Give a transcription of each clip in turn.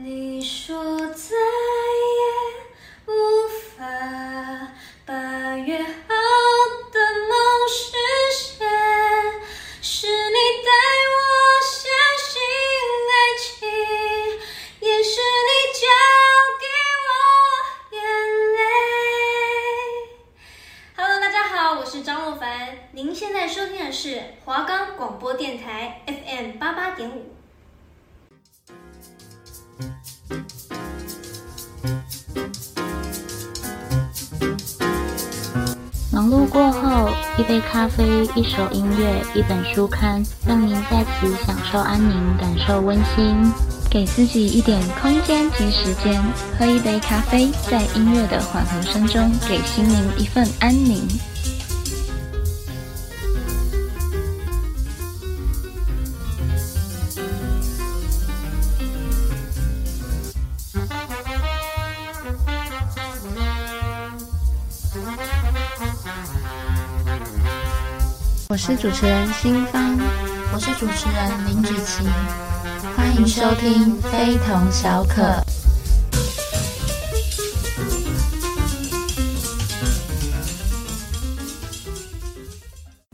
你说一首音乐，一本书刊，让您在此享受安宁，感受温馨。给自己一点空间及时间，喝一杯咖啡，在音乐的缓和声中，给心灵一份安宁。我是主持人新芳，我是主持人林芷琪，欢迎收听非同小可。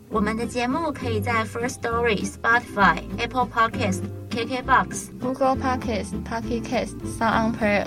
我们的节目可以在 First Story、Spotify、Apple Podcasts、KKBox、Google Podcasts、Pocket Casts、Sound On Player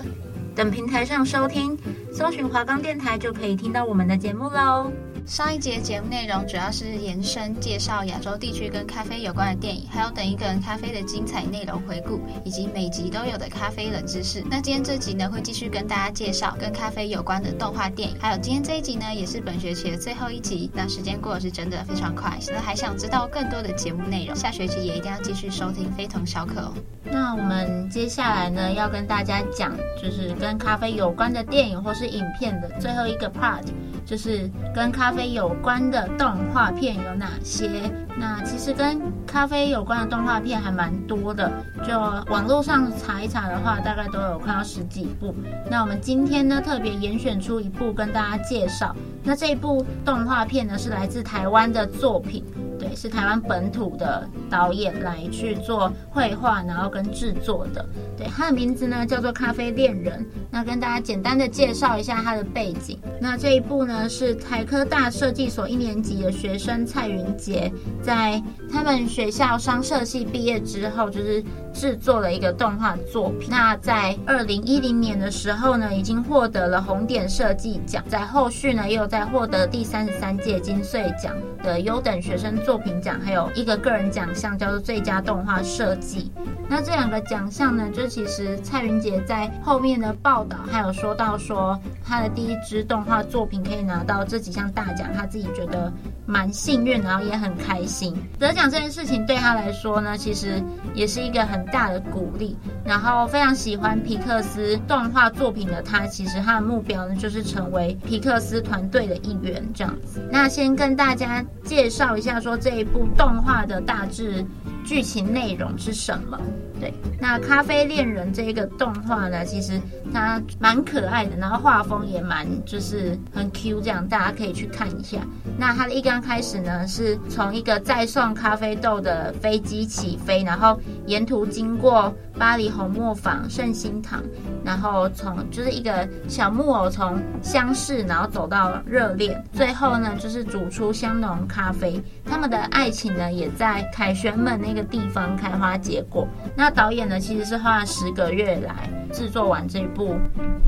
等平台上收听，搜寻华冈电台就可以听到我们的节目喽。上一节节目内容主要是延伸介绍亚洲地区跟咖啡有关的电影，还有等一个人咖啡的精彩内容回顾，以及每集都有的咖啡冷知识。那今天这集呢，会继续跟大家介绍跟咖啡有关的动画电影，还有今天这一集呢，也是本学期的最后一集。那时间过得是真的非常快，现在还想知道更多的节目内容，下学期也一定要继续收听，非同小可哦。那我们接下来呢，要跟大家讲，就是跟咖啡有关的电影或是影片的最后一个 part。就是跟咖啡有关的动画片有哪些？那其实跟咖啡有关的动画片还蛮多的，就网络上查一查的话，大概都有看到十几部。那我们今天呢，特别严选出一部跟大家介绍。那这一部动画片呢，是来自台湾的作品。对，是台湾本土的导演来去做绘画，然后跟制作的。对，他的名字呢叫做《咖啡恋人》。那跟大家简单的介绍一下他的背景。那这一部呢是台科大设计所一年级的学生蔡云杰，在他们学校商设系毕业之后，就是制作了一个动画作品。那在二零一零年的时候呢，已经获得了红点设计奖。在后续呢，又在获得第三十三届金穗奖的优等学生作。作品奖还有一个个人奖项，叫做最佳动画设计。那这两个奖项呢，就其实蔡云杰在后面的报道还有说到说，他的第一支动画作品可以拿到这几项大奖，他自己觉得蛮幸运，然后也很开心。得奖这件事情对他来说呢，其实也是一个很大的鼓励。然后非常喜欢皮克斯动画作品的他，其实他的目标呢，就是成为皮克斯团队的一员这样子。那先跟大家介绍一下说。这一部动画的大致剧情内容是什么？对，那《咖啡恋人》这一个动画呢，其实它蛮可爱的，然后画风也蛮就是很 Q，这样大家可以去看一下。那它的一刚开始呢，是从一个载送咖啡豆的飞机起飞，然后沿途经过巴黎红磨坊、圣心堂，然后从就是一个小木偶从相识，然后走到热恋，最后呢就是煮出香浓咖啡。他们的爱情呢，也在凯旋门那个地方开花结果。那导演呢，其实是花了十个月来制作完这部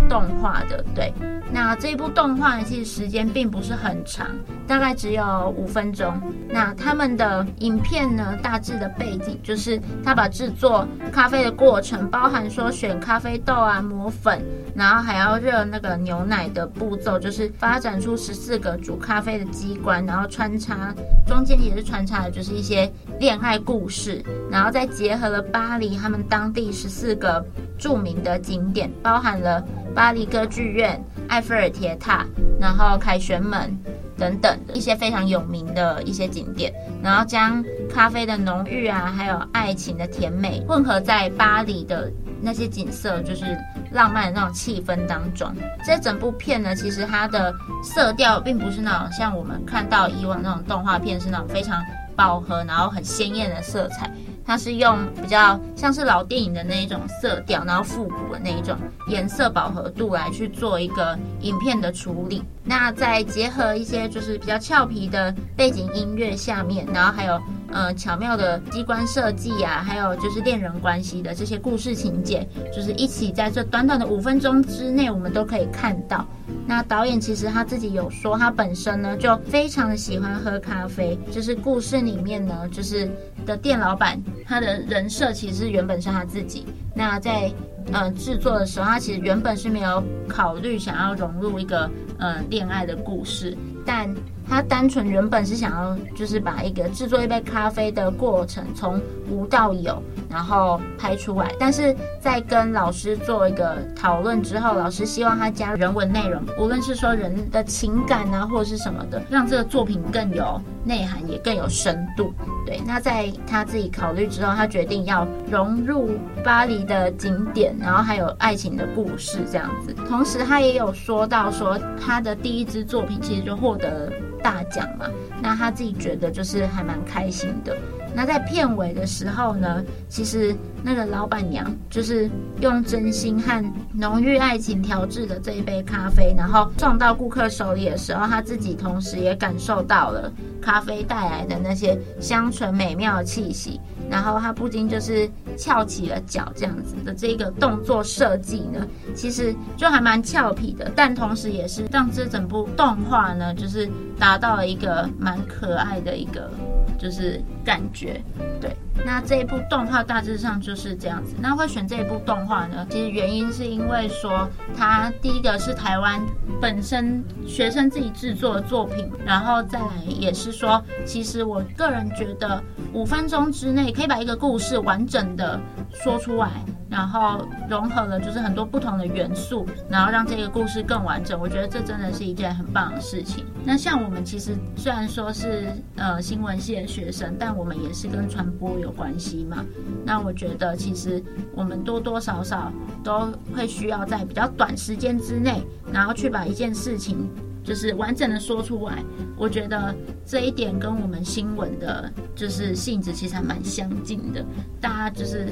动画的。对，那这一部动画，其实时间并不是很长，大概只有五分钟。那他们的影片呢，大致的背景就是他把制作咖啡的过程，包含说选咖啡豆啊、磨粉，然后还要热那个牛奶的步骤，就是发展出十四个煮咖啡的机关，然后穿插中间也是穿插的就是一些恋爱故事，然后再结合了巴黎。他们当地十四个著名的景点，包含了巴黎歌剧院、埃菲尔铁塔，然后凯旋门等等一些非常有名的一些景点，然后将咖啡的浓郁啊，还有爱情的甜美混合在巴黎的那些景色，就是浪漫的那种气氛当中。这整部片呢，其实它的色调并不是那种像我们看到以往那种动画片是那种非常饱和，然后很鲜艳的色彩。它是用比较像是老电影的那一种色调，然后复古的那一种颜色饱和度来去做一个影片的处理。那再结合一些就是比较俏皮的背景音乐下面，然后还有呃巧妙的机关设计啊，还有就是恋人关系的这些故事情节，就是一起在这短短的五分钟之内，我们都可以看到。那导演其实他自己有说，他本身呢就非常的喜欢喝咖啡，就是故事里面呢就是的店老板，他的人设其实原本是他自己。那在呃制作的时候，他其实原本是没有考虑想要融入一个呃恋爱的故事，但。他单纯原本是想要，就是把一个制作一杯咖啡的过程从无到有，然后拍出来。但是在跟老师做一个讨论之后，老师希望他加人文内容，无论是说人的情感啊，或者是什么的，让这个作品更有内涵，也更有深度。对，那在他自己考虑之后，他决定要融入巴黎的景点，然后还有爱情的故事这样子。同时，他也有说到说他的第一支作品其实就获得大奖嘛，那他自己觉得就是还蛮开心的。那在片尾的时候呢，其实那个老板娘就是用真心和浓郁爱情调制的这一杯咖啡，然后送到顾客手里的时候，他自己同时也感受到了咖啡带来的那些香醇美妙的气息。然后他不禁就是翘起了脚，这样子的这个动作设计呢，其实就还蛮俏皮的，但同时也是让这整部动画呢，就是达到了一个蛮可爱的一个就是感觉，对。那这一部动画大致上就是这样子。那会选这一部动画呢，其实原因是因为说它第一个是台湾本身学生自己制作的作品，然后再来也是说，其实我个人觉得五分钟之内可以把一个故事完整的说出来，然后融合了就是很多不同的元素，然后让这个故事更完整。我觉得这真的是一件很棒的事情。那像我们其实虽然说是呃新闻系的学生，但我们也是跟传播有关系嘛，那我觉得其实我们多多少少都会需要在比较短时间之内，然后去把一件事情就是完整的说出来。我觉得这一点跟我们新闻的就是性质其实还蛮相近的。大家就是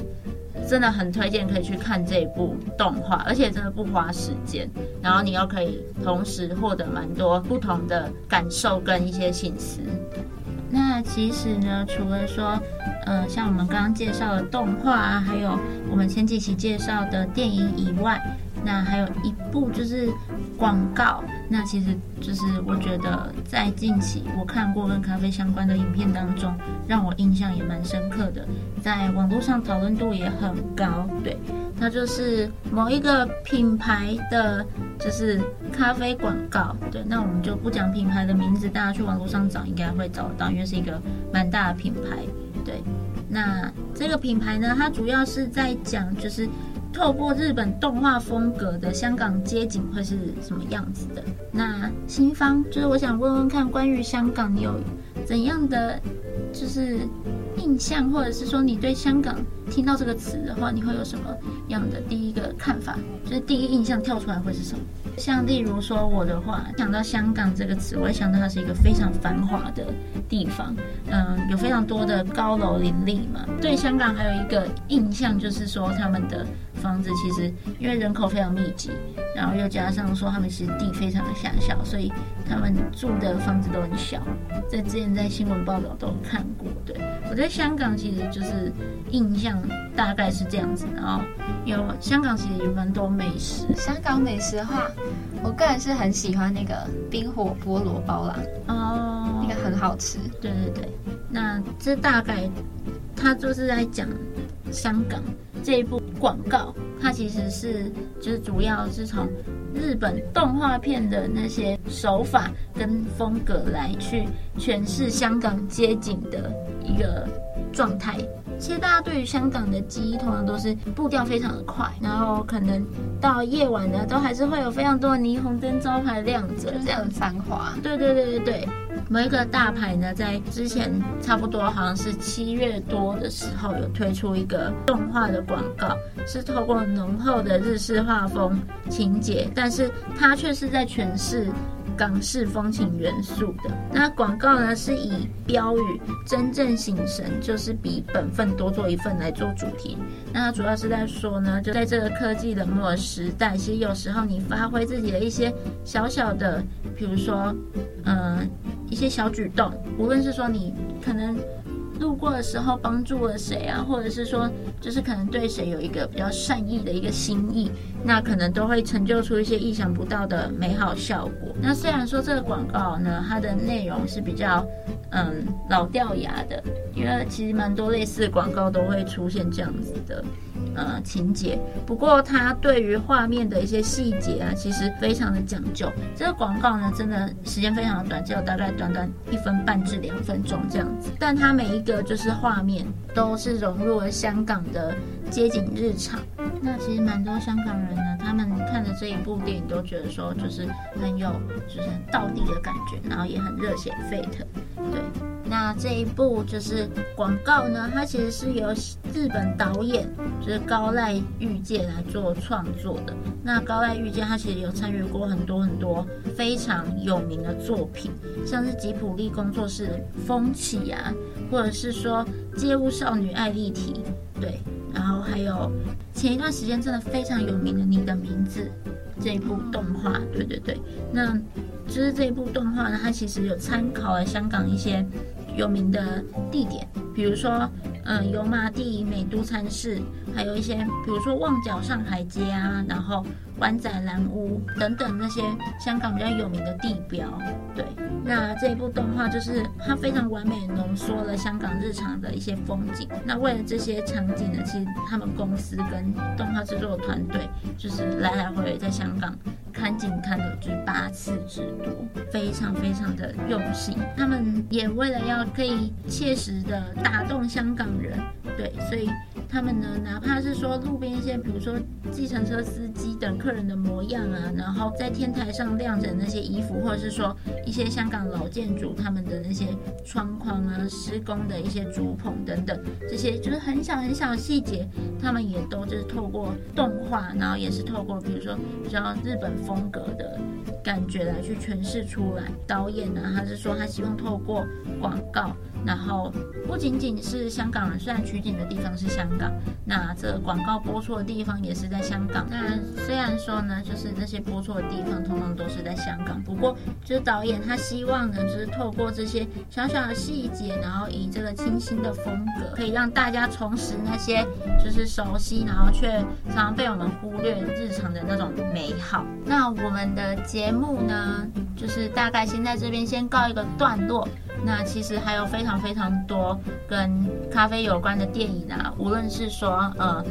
真的很推荐可以去看这一部动画，而且真的不花时间，然后你又可以同时获得蛮多不同的感受跟一些心思。那其实呢，除了说，呃，像我们刚刚介绍的动画啊，还有我们前几期介绍的电影以外，那还有一部就是广告。那其实就是我觉得在近期我看过跟咖啡相关的影片当中，让我印象也蛮深刻的，在网络上讨论度也很高。对，它就是某一个品牌的，就是咖啡广告。对，那我们就不讲品牌的名字，大家去网络上找应该会找得到，因为是一个蛮大的品牌。对，那这个品牌呢，它主要是在讲就是。透过日本动画风格的香港街景会是什么样子的？那新方就是我想问问看，关于香港你有怎样的就是印象，或者是说你对香港听到这个词的话，你会有什么样的第一个看法？就是第一印象跳出来会是什么？像例如说我的话，想到香港这个词，我会想到它是一个非常繁华的地方，嗯，有非常多的高楼林立嘛。对香港还有一个印象就是说他们的房子其实因为人口非常密集，然后又加上说他们其实地非常的狭小，所以他们住的房子都很小。在之前在新闻报道都有看过。对，我在香港其实就是印象大概是这样子，然后有香港其实有蛮多美食。香港美食的话。我个人是很喜欢那个冰火菠萝包啦，哦，那个很好吃。对对对，那这大概他就是在讲香港这一部广告，它其实是就是主要是从日本动画片的那些手法跟风格来去诠释香港街景的一个状态。其实大家对于香港的记忆，通常都是步调非常的快，然后可能到夜晚呢，都还是会有非常多的霓虹灯招牌亮着，这样很繁华。对对对对对，某一个大牌呢，在之前差不多好像是七月多的时候，有推出一个动画的广告，是透过浓厚的日式画风情节，但是它却是在诠释港式风情元素的。那广告呢是以标语“真正醒神就是比本分多做一份”来做主题。那主要是在说呢，就在这个科技冷漠的时代，其实有时候你发挥自己的一些小小的，比如说，嗯、一些小举动，无论是说你可能。路过的时候帮助了谁啊，或者是说，就是可能对谁有一个比较善意的一个心意，那可能都会成就出一些意想不到的美好效果。那虽然说这个广告呢，它的内容是比较嗯老掉牙的，因为其实蛮多类似的广告都会出现这样子的。呃，情节。不过它对于画面的一些细节啊，其实非常的讲究。这个广告呢，真的时间非常的短，只有大概短短一分半至两分钟这样子。但它每一个就是画面，都是融入了香港的街景日常。那其实蛮多香港人呢，他们看的这一部电影都觉得说，就是很有，就是很道地的感觉，然后也很热血沸腾。对。那这一部就是广告呢，它其实是由日本导演就是高濑裕介来做创作的。那高濑裕介他其实有参与过很多很多非常有名的作品，像是吉卜力工作室的《风起》啊，或者是说《街舞少女艾丽缇》，对，然后还有前一段时间真的非常有名的《你的名字》这一部动画，对对对，那就是这一部动画呢，它其实有参考了香港一些。有名的地点，比如说，嗯，油麻地美都餐室，还有一些，比如说旺角上海街啊，然后湾仔蓝屋等等那些香港比较有名的地标。对，那这一部动画就是它非常完美浓缩了香港日常的一些风景。那为了这些场景呢，其实他们公司跟动画制作团队就是来来回回在香港。看景看了就是八次之多，非常非常的用心。他们也为了要可以切实的打动香港人，对，所以。他们呢，哪怕是说路边一些，比如说计程车司机等客人的模样啊，然后在天台上晾着那些衣服，或者是说一些香港老建筑他们的那些窗框啊、施工的一些竹棚等等，这些就是很小很小的细节，他们也都就是透过动画，然后也是透过比如说比较日本风格的感觉来去诠释出来。导演呢，他是说他希望透过广告。然后不仅仅是香港人，虽然取景的地方是香港，那这广告播出的地方也是在香港。那虽然说呢，就是那些播出的地方通通都是在香港，不过就是导演他希望呢，就是透过这些小小的细节，然后以这个清新的风格，可以让大家重拾那些就是熟悉，然后却常常被我们忽略日常的那种美好。那我们的节目呢，就是大概先在这边先告一个段落。那其实还有非常非常多跟咖啡有关的电影啊，无论是说呃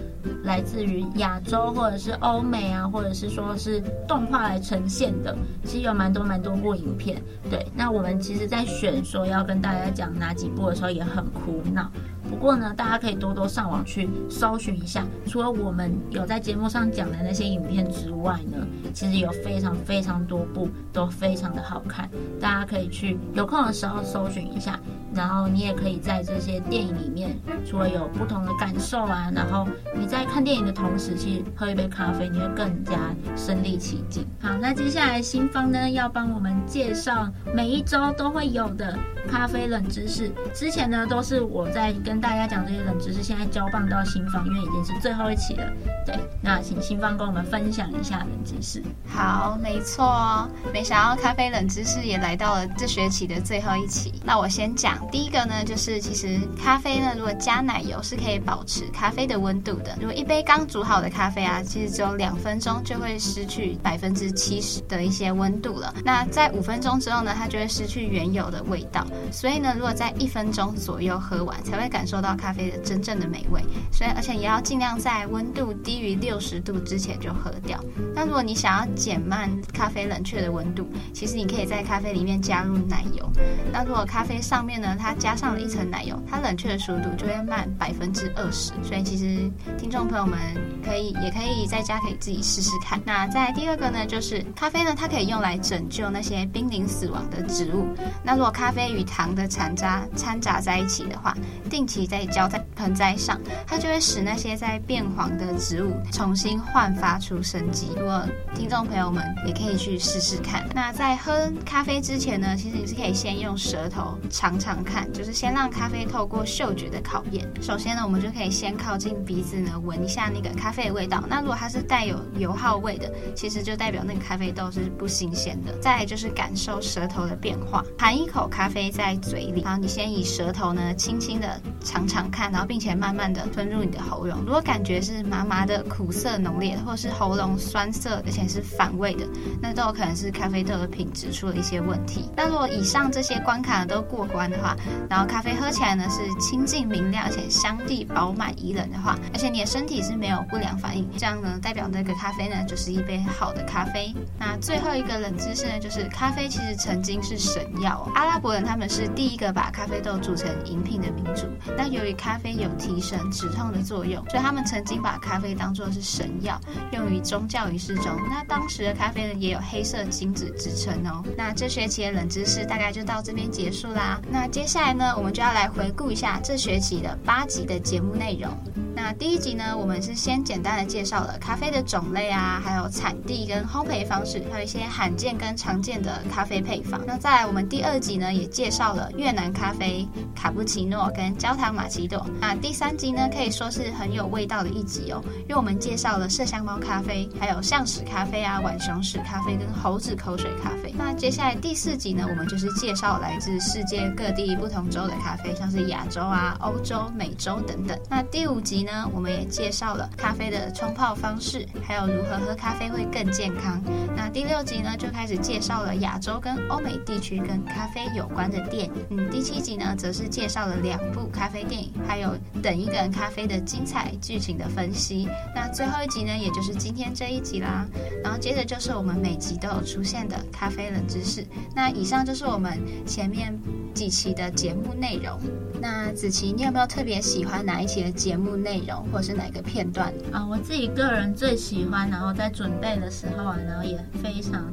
来自于亚洲或者是欧美啊，或者是说是动画来呈现的，其实有蛮多蛮多部影片。对，那我们其实在选说要跟大家讲哪几部的时候也很苦恼。不过呢，大家可以多多上网去搜寻一下，除了我们有在节目上讲的那些影片之外呢，其实有非常非常多部都非常的好看，大家可以去有空的时候搜寻一下。然后你也可以在这些电影里面，除了有不同的感受啊，然后你在看电影的同时，去喝一杯咖啡，你会更加身临其境。好，那接下来新方呢要帮我们介绍每一周都会有的咖啡冷知识。之前呢都是我在跟大家讲这些冷知识，现在交棒到新方，因为已经是最后一期了。对，那请新方跟我们分享一下冷知识。好，没错，没想到咖啡冷知识也来到了这学期的最后一期。那我先讲。第一个呢，就是其实咖啡呢，如果加奶油是可以保持咖啡的温度的。如果一杯刚煮好的咖啡啊，其实只有两分钟就会失去百分之七十的一些温度了。那在五分钟之后呢，它就会失去原有的味道。所以呢，如果在一分钟左右喝完，才会感受到咖啡的真正的美味。所以，而且也要尽量在温度低于六十度之前就喝掉。那如果你想要减慢咖啡冷却的温度，其实你可以在咖啡里面加入奶油。那如果咖啡上面呢，它加上了一层奶油，它冷却的速度就会慢百分之二十。所以其实听众朋友们可以也可以在家可以自己试试看。那再来第二个呢，就是咖啡呢，它可以用来拯救那些濒临死亡的植物。那如果咖啡与糖的残渣掺杂在一起的话，定期再浇在盆栽上，它就会使那些在变黄的植物重新焕发出生机。如果听众朋友们也可以去试试看。那在喝咖啡之前呢，其实你是可以先用舌头尝尝看，就是先让咖啡透过嗅觉的考验。首先呢，我们就可以先靠近鼻子呢，闻一下那个咖啡的味道。那如果它是带有油耗味的，其实就代表那个咖啡豆是不新鲜的。再就是感受舌头的变化，含一口咖啡在嘴里，然后你先以舌头呢轻轻的尝尝看，然后并且慢慢的吞入你的喉咙。如果感觉是麻麻的、苦涩浓烈，或是喉咙酸涩，而且是反胃的，那都有可能是咖啡豆的品质出了一些问题。那如果以上这些关卡都过关的话，然后咖啡喝起来呢是清净明亮，而且香气饱满宜人的话，而且你的身体是没有不良反应，这样呢代表那个咖啡呢就是一杯好的咖啡。那最后一个冷知识呢，就是咖啡其实曾经是神药，阿拉伯人他们是第一个把咖啡豆煮成饮品的民族。那由于咖啡有提神止痛的作用，所以他们曾经把咖啡当做是神药，用于宗教仪式中。那当时的咖啡呢也有黑色金子之称哦。那这学期的冷知识大概就到这边结束啦。那接接下来呢，我们就要来回顾一下这学期的八集的节目内容。那第一集呢，我们是先简单的介绍了咖啡的种类啊，还有产地跟烘焙方式，还有一些罕见跟常见的咖啡配方。那在，我们第二集呢，也介绍了越南咖啡、卡布奇诺跟焦糖玛奇朵。那第三集呢，可以说是很有味道的一集哦，因为我们介绍了麝香猫咖啡，还有象屎咖啡啊、浣熊屎咖啡跟猴子口水咖啡。那接下来第四集呢，我们就是介绍来自世界各地不同州的咖啡，像是亚洲啊、欧洲、美洲等等。那第五集呢，呢我们也介绍了咖啡的冲泡方式，还有如何喝咖啡会更健康。那第六集呢，就开始介绍了亚洲跟欧美地区跟咖啡有关的电影。嗯，第七集呢，则是介绍了两部咖啡电影，还有等一个人咖啡的精彩剧情的分析。那最后一集呢，也就是今天这一集啦。然后接着就是我们每集都有出现的咖啡冷知识。那以上就是我们前面几期的节目内容。那子琪，你有没有特别喜欢哪一期的节目内容？或是哪个片段啊？我自己个人最喜欢，然后在准备的时候啊，然后也非常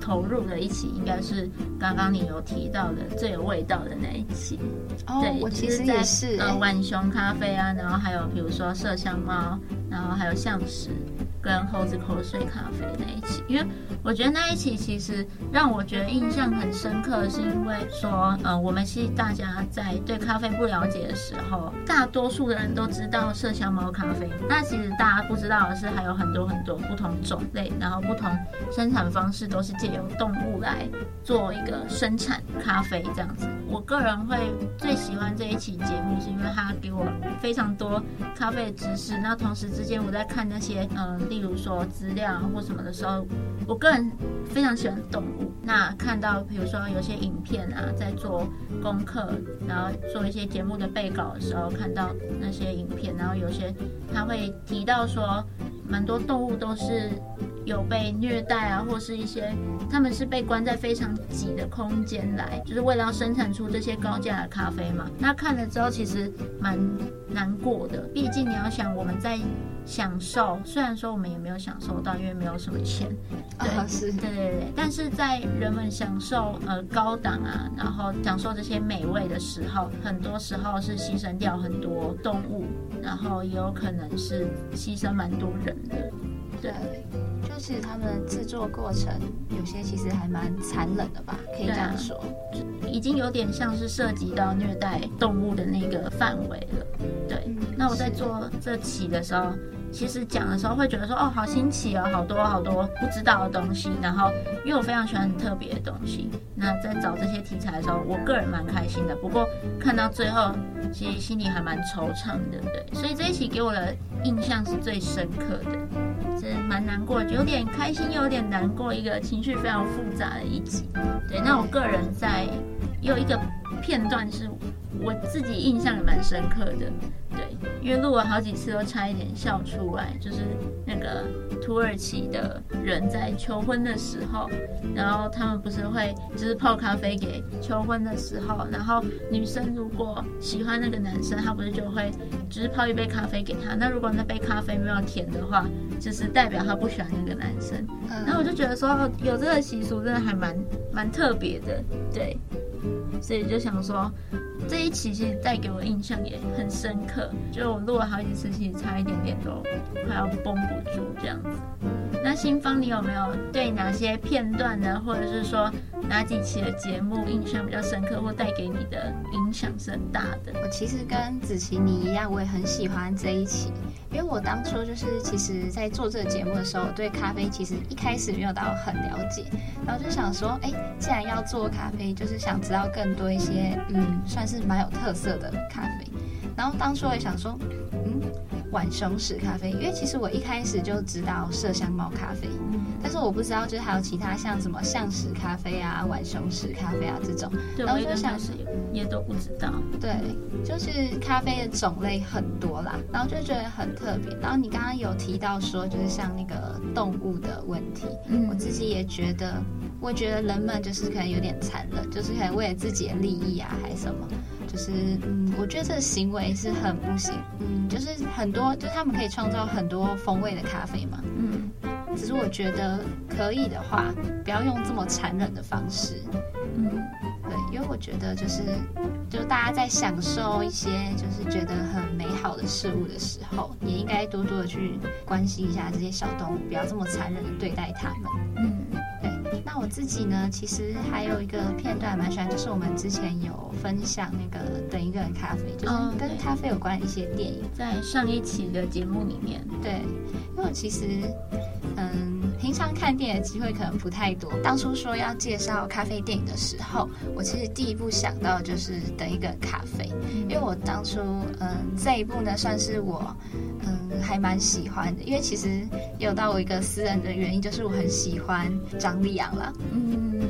投入的一期，应该是刚刚你有提到的最有味道的那一期。哦，对，我其实也是。呃，浣熊咖啡啊，然后还有比如说麝香猫，然后还有象屎。跟猴子口水咖啡那一期，因为我觉得那一期其实让我觉得印象很深刻，是因为说，呃，我们其实大家在对咖啡不了解的时候，大多数的人都知道麝香猫咖啡，那其实大家不知道的是，还有很多很多不同种类，然后不同生产方式都是借由动物来做一个生产咖啡这样子。我个人会最喜欢这一期节目，是因为它给我非常多咖啡的知识，那同时之间我在看那些，嗯、例如说资料或什么的时候，我个人非常喜欢动物。那看到比如说有些影片啊，在做功课，然后做一些节目的备稿的时候，看到那些影片，然后有些他会提到说，蛮多动物都是有被虐待啊，或是一些他们是被关在非常挤的空间来，就是为了要生产出这些高价的咖啡嘛。那看了之后其实蛮难过的，毕竟你要想我们在。享受，虽然说我们也没有享受到，因为没有什么钱。对，哦、是，对对对。但是在人们享受呃高档啊，然后享受这些美味的时候，很多时候是牺牲掉很多动物，然后也有可能是牺牲蛮多人的。对，就其实他们制作过程有些其实还蛮残忍的吧，可以这样说。啊、已经有点像是涉及到虐待动物的那个范围了。对，嗯、那我在做这期的时候。其实讲的时候会觉得说，哦，好新奇哦，好多好多不知道的东西。然后，因为我非常喜欢很特别的东西，那在找这些题材的时候，我个人蛮开心的。不过看到最后，其实心里还蛮惆怅的，对。所以这一期给我的印象是最深刻的，是蛮难过，有点开心有点难过，一个情绪非常复杂的一集。对，那我个人在有一个片段是我自己印象也蛮深刻的，对。因为录了好几次都差一点笑出来，就是那个土耳其的人在求婚的时候，然后他们不是会就是泡咖啡给求婚的时候，然后女生如果喜欢那个男生，他不是就会就是泡一杯咖啡给他，那如果那杯咖啡没有甜的话，就是代表他不喜欢那个男生。然后我就觉得说有这个习俗真的还蛮蛮特别的，对。所以就想说，这一期其实带给我印象也很深刻，就我录了好几次，其实差一点点都快要绷不住这样子。那新芳，你有没有对哪些片段呢，或者是说哪几期的节目印象比较深刻，或带给你的影响是很大的？我其实跟子琪你一样，我也很喜欢这一期。因为我当初就是，其实，在做这个节目的时候，对咖啡其实一开始没有到很了解，然后就想说，哎，既然要做咖啡，就是想知道更多一些，嗯，算是蛮有特色的咖啡。然后当初我也想说，嗯，浣熊屎咖啡，因为其实我一开始就知道麝香猫咖啡，但是我不知道就是还有其他像什么象屎咖啡啊、浣熊屎咖啡啊这种。对，然后就想是也都不知道。对，就是咖啡的种类很多啦，然后就觉得很特别。然后你刚刚有提到说，就是像那个动物的问题，嗯，我自己也觉得，我觉得人们就是可能有点残忍，就是可能为了自己的利益啊，还是什么。就是嗯，我觉得这个行为是很不行。嗯，就是很多，就他们可以创造很多风味的咖啡嘛。嗯，只是我觉得可以的话，不要用这么残忍的方式。嗯，对，因为我觉得就是，就大家在享受一些就是觉得很美好的事物的时候，也应该多多的去关心一下这些小动物，不要这么残忍的对待它们。嗯。自己呢，其实还有一个片段蛮喜欢，就是我们之前有分享那个等一个人咖啡，就是跟咖啡有关的一些电影，在上一期的节目里面。对，因为我其实，嗯，平常看电影的机会可能不太多。当初说要介绍咖啡电影的时候，我其实第一步想到就是等一个咖啡，因为我当初，嗯，这一部呢算是我，还蛮喜欢的，因为其实有到我一个私人的原因，就是我很喜欢张立昂。嗯，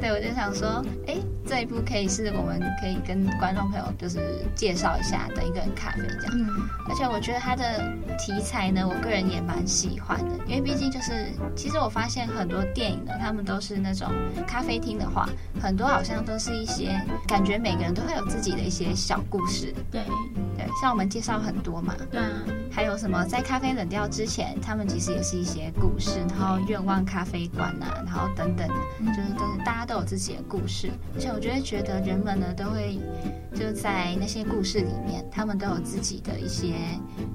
对，我就想说，哎，这一部可以是我们可以跟观众朋友就是介绍一下，等一个人咖啡这样。嗯，而且我觉得它的题材呢，我个人也蛮喜欢的，因为毕竟就是，其实我发现很多电影呢，他们都是那种咖啡厅的话，很多好像都是一些感觉每个人都会有自己的一些小故事。对，对，像我们介绍很多嘛。对啊。还有什么在咖啡冷掉之前，他们其实也是一些故事，然后愿望咖啡馆呐、啊，然后等等，就是都是大家都有自己的故事，而且我觉得觉得人们呢都会就在那些故事里面，他们都有自己的一些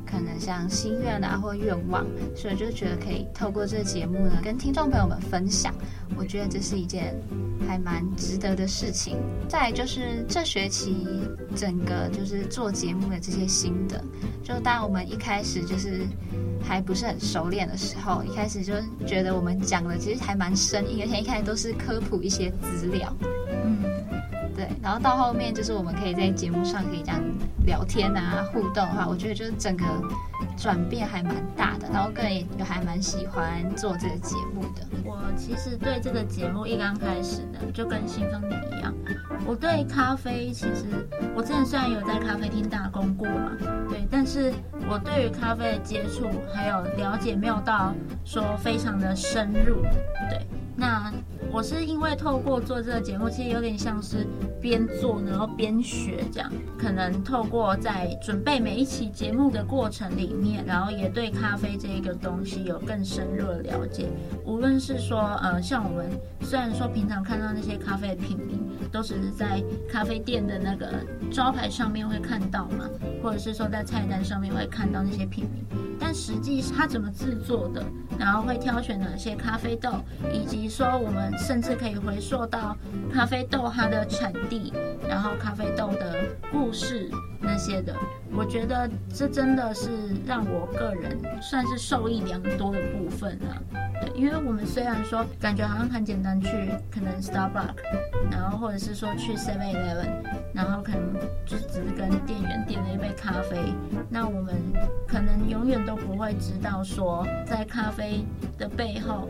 可能像心愿啊或愿望，所以就觉得可以透过这个节目呢跟听众朋友们分享，我觉得这是一件还蛮值得的事情。再就是这学期整个就是做节目的这些心得，就当我们一。开始就是还不是很熟练的时候，一开始就觉得我们讲的其实还蛮生硬，而且一开始都是科普一些资料，嗯，对，然后到后面就是我们可以在节目上可以这样聊天啊、互动的话，我觉得就是整个转变还蛮大的，然后个人也还蛮喜欢做这个节目的。我其实对这个节目一刚开始呢，就跟新风你一样，我对咖啡其实我之前虽然有在咖啡厅打工过嘛，对，但是我对于咖啡的接触还有了解没有到说非常的深入，对，那。我是因为透过做这个节目，其实有点像是边做然后边学这样，可能透过在准备每一期节目的过程里面，然后也对咖啡这一个东西有更深入的了解。无论是说，呃，像我们虽然说平常看到那些咖啡的品名，都只是在咖啡店的那个招牌上面会看到嘛，或者是说在菜单上面会看到那些品名，但实际是它怎么制作的，然后会挑选哪些咖啡豆，以及说我们。甚至可以回溯到咖啡豆它的产地，然后咖啡豆的故事那些的，我觉得这真的是让我个人算是受益良多的部分啊。对，因为我们虽然说感觉好像很简单去，可能 Starbucks，然后或者是说去 Seven Eleven，然后可能就只是跟店员点了一杯咖啡，那我们可能永远都不会知道说在咖啡的背后，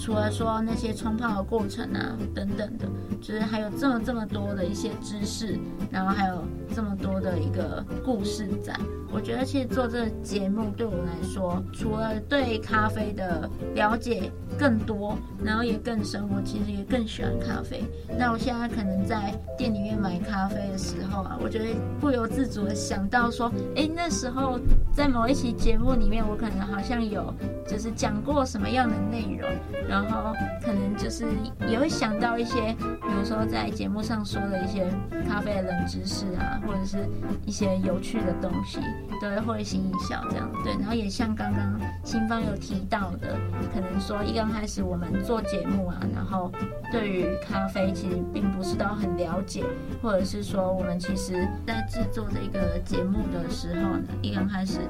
除了说那些冲泡的过程啊等等的，就是还有这么这么多的一些知识，然后还有这么多的一个故事在。我觉得其实做这个节目对我来说，除了对咖啡的了解更多，然后也更深，我其实也更喜欢咖啡。那我现在可能在店里面买咖啡的时候啊，我觉得不由自主的想到说，哎，那时候在某一期节目里面，我可能好像有就是讲过什么样的内容，然后可能就是也会想到一些，比如说在节目上说的一些咖啡的冷知识啊，或者是一些有趣东西。都会会心一笑这样，对，然后也像刚刚新方有提到的，可能说一刚开始我们做节目啊，然后对于咖啡其实并不是都很了解，或者是说我们其实在制作这个节目的时候呢，一刚开始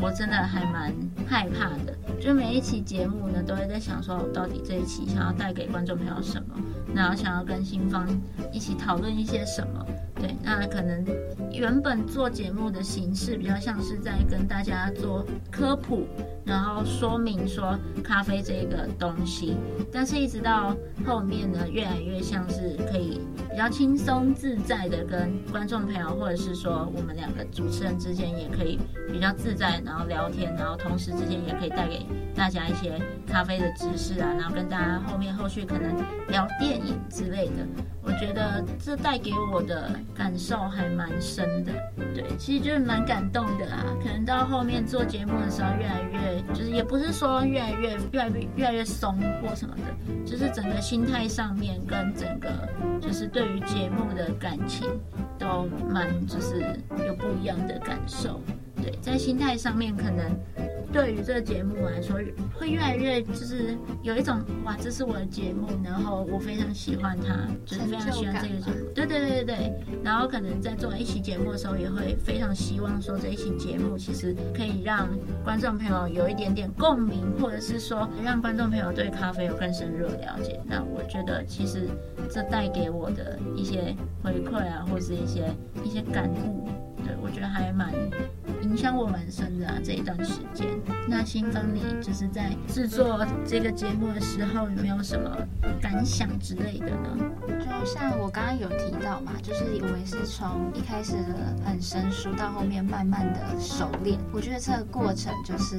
我真的还蛮害怕的，就每一期节目呢都会在想说，我到底这一期想要带给观众朋友什么，然后想要跟新方一起讨论一些什么。对，那可能原本做节目的形式比较像是在跟大家做科普，然后说明说咖啡这个东西，但是一直到后面呢，越来越像是可以比较轻松自在的跟观众朋友，或者是说我们两个主持人之间也可以比较自在，然后聊天，然后同时之间也可以带给大家一些咖啡的知识啊，然后跟大家后面后续可能聊电影之类的，我觉得这带给我的。感受还蛮深的，对，其实就是蛮感动的啊。可能到后面做节目的时候，越来越就是也不是说越来越越来越越来越松或什么的，就是整个心态上面跟整个就是对于节目的感情都蛮就是有不一样的感受。对，在心态上面可能。对于这个节目来说，会越来越就是有一种哇，这是我的节目，然后我非常喜欢它，就是非常喜欢这个节目。对对对对对。然后可能在做一期节目的时候，也会非常希望说这一期节目其实可以让观众朋友有一点点共鸣，或者是说让观众朋友对咖啡有更深入的了解。那我觉得其实这带给我的一些回馈啊，或是一些一些感悟，对，我觉得还蛮。影响我蛮深的，这一段时间。那新芳，你就是在制作这个节目的时候，有没有什么感想之类的呢？就像我刚刚有提到嘛，就是我也是从一开始的很生疏，到后面慢慢的熟练。我觉得这个过程就是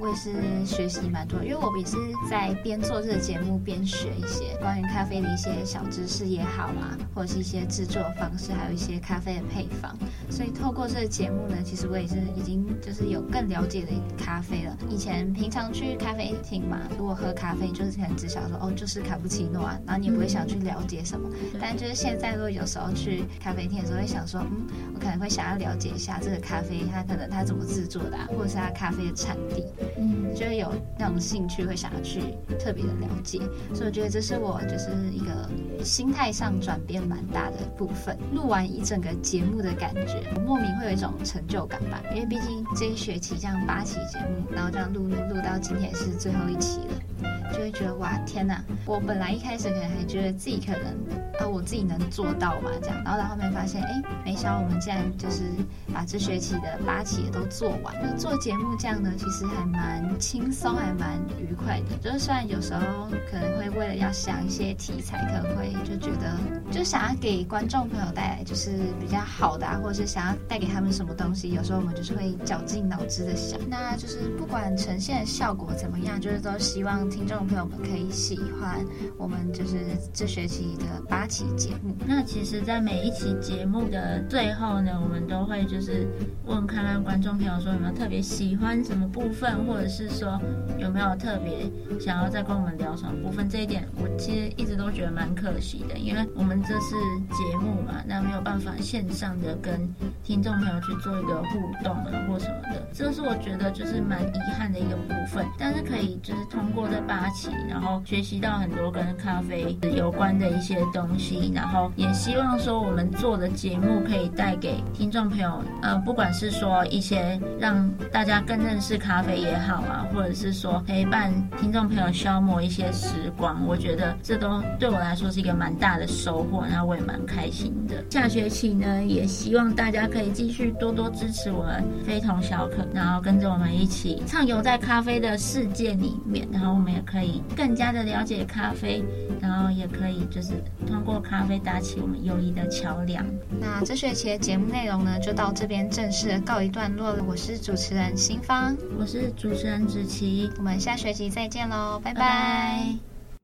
我也是学习蛮多，因为我也是在边做这个节目边学一些关于咖啡的一些小知识也好啊，或者是一些制作方式，还有一些咖啡的配方。所以透过这个节目呢，其实我也。已经就是有更了解的咖啡了。以前平常去咖啡厅嘛，如果喝咖啡，就是可能只想说哦，就是卡布奇诺啊，然后你也不会想去了解什么。嗯、但就是现在，如果有时候去咖啡厅的时候，会想说，嗯，我可能会想要了解一下这个咖啡，它可能它怎么制作的，啊，或者是它咖啡的产地，嗯，就会有那种兴趣，会想要去特别的了解。所以我觉得这是我就是一个心态上转变蛮大的部分。录完一整个节目的感觉，我莫名会有一种成就感吧，因为毕竟这一学期这样八期节目，然后这样录录录到今天是最后一期了。就会觉得哇天哪！我本来一开始可能还觉得自己可能啊我自己能做到嘛这样，然后到后面发现哎，没想到我们竟然就是把这学期的八期也都做完了。做节目这样呢，其实还蛮轻松，还蛮愉快的。就是虽然有时候可能会为了要想一些题材，可能会就觉得就想要给观众朋友带来就是比较好的啊，或者是想要带给他们什么东西，有时候我们就是会绞尽脑汁的想。那就是不管呈现的效果怎么样，就是都希望听众。朋友们可以喜欢我们就是这学期的八期节目。那其实，在每一期节目的最后呢，我们都会就是问看看观众朋友说有没有特别喜欢什么部分，或者是说有没有特别想要再跟我们聊什么部分。这一点我其实一直都觉得蛮可惜的，因为我们这是节目嘛，那没有办法线上的跟听众朋友去做一个互动啊或什么的，这是我觉得就是蛮遗憾的一个部分。但是可以就是通过这八。期，然后学习到很多跟咖啡有关的一些东西，然后也希望说我们做的节目可以带给听众朋友，呃，不管是说一些让大家更认识咖啡也好啊，或者是说陪伴听众朋友消磨一些时光，我觉得这都对我来说是一个蛮大的收获，然后我也蛮开心的。下学期呢，也希望大家可以继续多多支持我们非同小可，然后跟着我们一起畅游在咖啡的世界里面，然后我们也可以更加的了解咖啡，然后也可以就是通过咖啡搭起我们友谊的桥梁。那这学期的节目内容呢，就到这边正式的告一段落了。我是主持人新芳，我是主持人子琪，我们下学期再见喽，拜拜。拜拜。